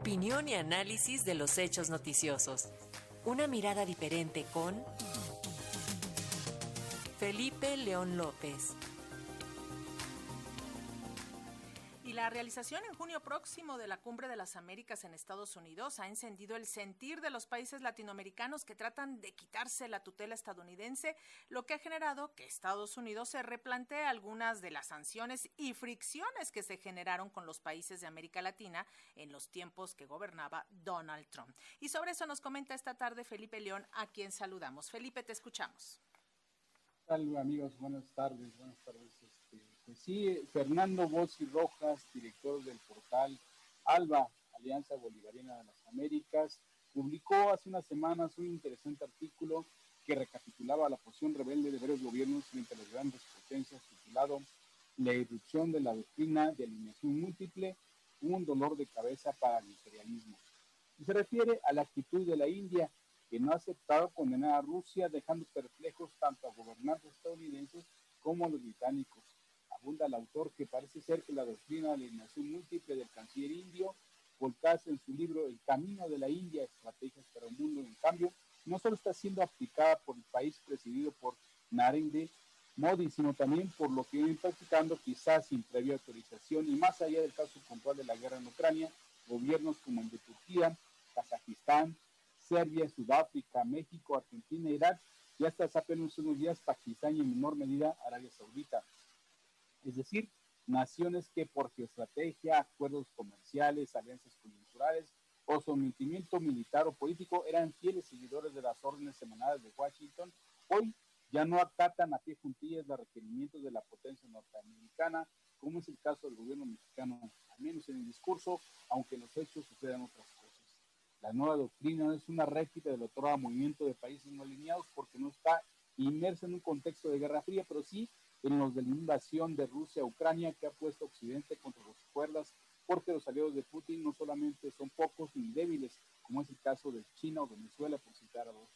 Opinión y análisis de los hechos noticiosos. Una mirada diferente con Felipe León López. Y la realización en junio próximo de la Cumbre de las Américas en Estados Unidos ha encendido el sentir de los países latinoamericanos que tratan de quitarse la tutela estadounidense, lo que ha generado que Estados Unidos se replantee algunas de las sanciones y fricciones que se generaron con los países de América Latina en los tiempos que gobernaba Donald Trump. Y sobre eso nos comenta esta tarde Felipe León, a quien saludamos. Felipe, te escuchamos. Hola amigos? Buenas tardes, buenas tardes. Este, pues sí, Fernando Bossi Rojas, director del portal ALBA, Alianza Bolivariana de las Américas, publicó hace unas semanas un interesante artículo que recapitulaba la posición rebelde de varios gobiernos frente a las grandes potencias titulado La irrupción de la doctrina de alineación múltiple, un dolor de cabeza para el imperialismo. Y se refiere a la actitud de la India que no ha aceptado condenar a Rusia, dejando perplejos tanto a gobernantes estadounidenses como a los británicos. Abunda el autor que parece ser que la doctrina de la alineación múltiple del canciller indio, volcada en su libro El camino de la India, estrategias para el mundo, en cambio, no solo está siendo aplicada por el país presidido por Narendra Modi, sino también por lo que vienen practicando quizás sin previa autorización y más allá del caso puntual de la guerra en Ucrania, gobiernos como el de Turquía, Kazajistán, Serbia, Sudáfrica, México, Argentina, Irak y hasta hace apenas unos días Pakistán y en menor medida Arabia Saudita. Es decir, naciones que por estrategia, acuerdos comerciales, alianzas culturales o sometimiento militar o político eran fieles seguidores de las órdenes semanales de Washington, hoy ya no acatan a pie juntillas los requerimientos de la potencia norteamericana, como es el caso del gobierno mexicano, al menos en el discurso, aunque en los hechos sucedan otras cosas. La nueva doctrina es una réplica del otro movimiento de países no alineados porque no está inmerso en un contexto de guerra fría, pero sí en los de la invasión de Rusia a Ucrania que ha puesto Occidente contra las cuerdas, porque los aliados de Putin no solamente son pocos ni débiles, como es el caso de China o Venezuela, por citar a dos.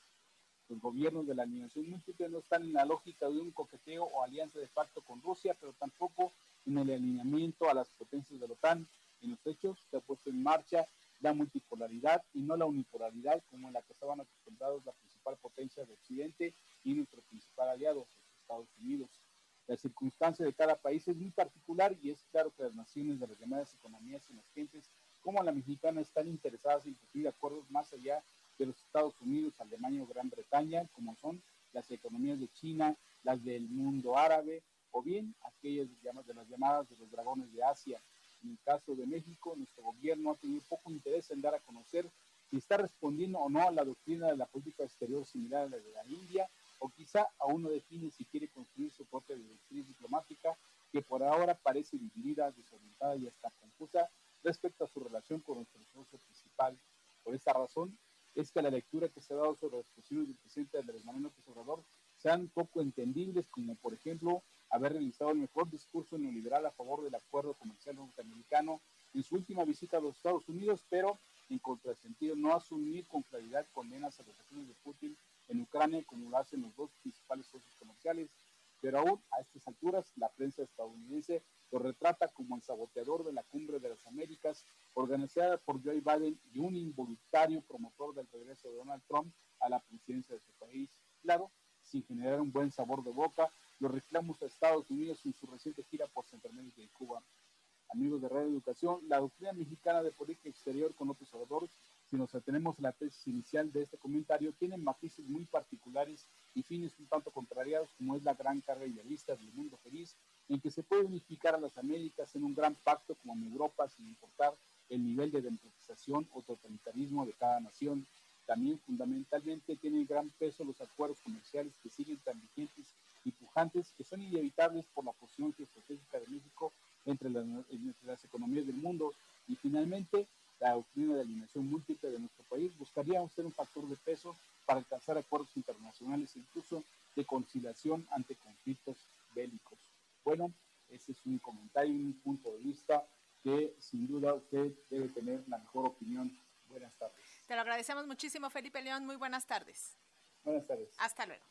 Los gobiernos de la alineación múltiple no están en la lógica de un coqueteo o alianza de facto con Rusia, pero tampoco en el alineamiento a las potencias de la OTAN. En los hechos se ha puesto en marcha la multipolaridad y no la unipolaridad como en la que estaban acostumbrados la principal potencia de Occidente y nuestro principal aliado, los Estados Unidos. La circunstancia de cada país es muy particular y es claro que las naciones de las llamadas economías emergentes como la mexicana están interesadas en cumplir acuerdos más allá de los Estados Unidos, Alemania o Gran Bretaña, como son las economías de China, las del mundo árabe o bien aquellas de las llamadas de los dragones de Asia. En el caso de México, nuestro gobierno ha tenido poco interés en dar a conocer si está respondiendo o no a la doctrina de la política exterior similar a la de la India, o quizá aún no define si quiere construir su propia directriz diplomática, que por ahora parece dividida, desorientada y hasta confusa respecto a su relación con nuestro socio principal. Por esta razón, es que la lectura que se ha dado sobre las posiciones del presidente Andrés Manuel López Obrador sean poco entendibles, como por ejemplo haber realizado el mejor discurso neoliberal a favor del acuerdo comercial norteamericano en su última visita a los Estados Unidos, pero en contrasentido no asumir con claridad condenas a las acciones de Putin en Ucrania como lo hacen los dos principales socios comerciales. Pero aún a estas alturas la prensa estadounidense lo retrata como el saboteador de la cumbre de las Américas organizada por Joe Biden y un involuntario promotor del regreso de Donald Trump a la presidencia de su país. Claro, sin generar un buen sabor de boca los reclamos a Estados Unidos en su reciente gira por Centroamérica y Cuba. Amigos de Radio Educación, la doctrina mexicana de política exterior con López Obrador, si nos atenemos a la tesis inicial de este comentario, tiene matices muy particulares y fines un tanto contrariados, como es la gran carga idealista del mundo feliz, en que se puede unificar a las Américas en un gran pacto como en Europa sin importar el nivel de democratización o totalitarismo de cada nación. También fundamentalmente tienen gran peso los acuerdos comerciales que siguen tan vigentes y pujantes que son inevitables por la posición estratégica de México entre las, entre las economías del mundo. Y finalmente, la doctrina de alineación múltiple de nuestro país buscaría ser un factor de peso para alcanzar acuerdos internacionales incluso de conciliación ante conflictos bélicos. Bueno, ese es un comentario, un punto de vista que sin duda usted debe tener la mejor opinión. Buenas tardes. Te lo agradecemos muchísimo, Felipe León. Muy buenas tardes. Buenas tardes. Hasta luego.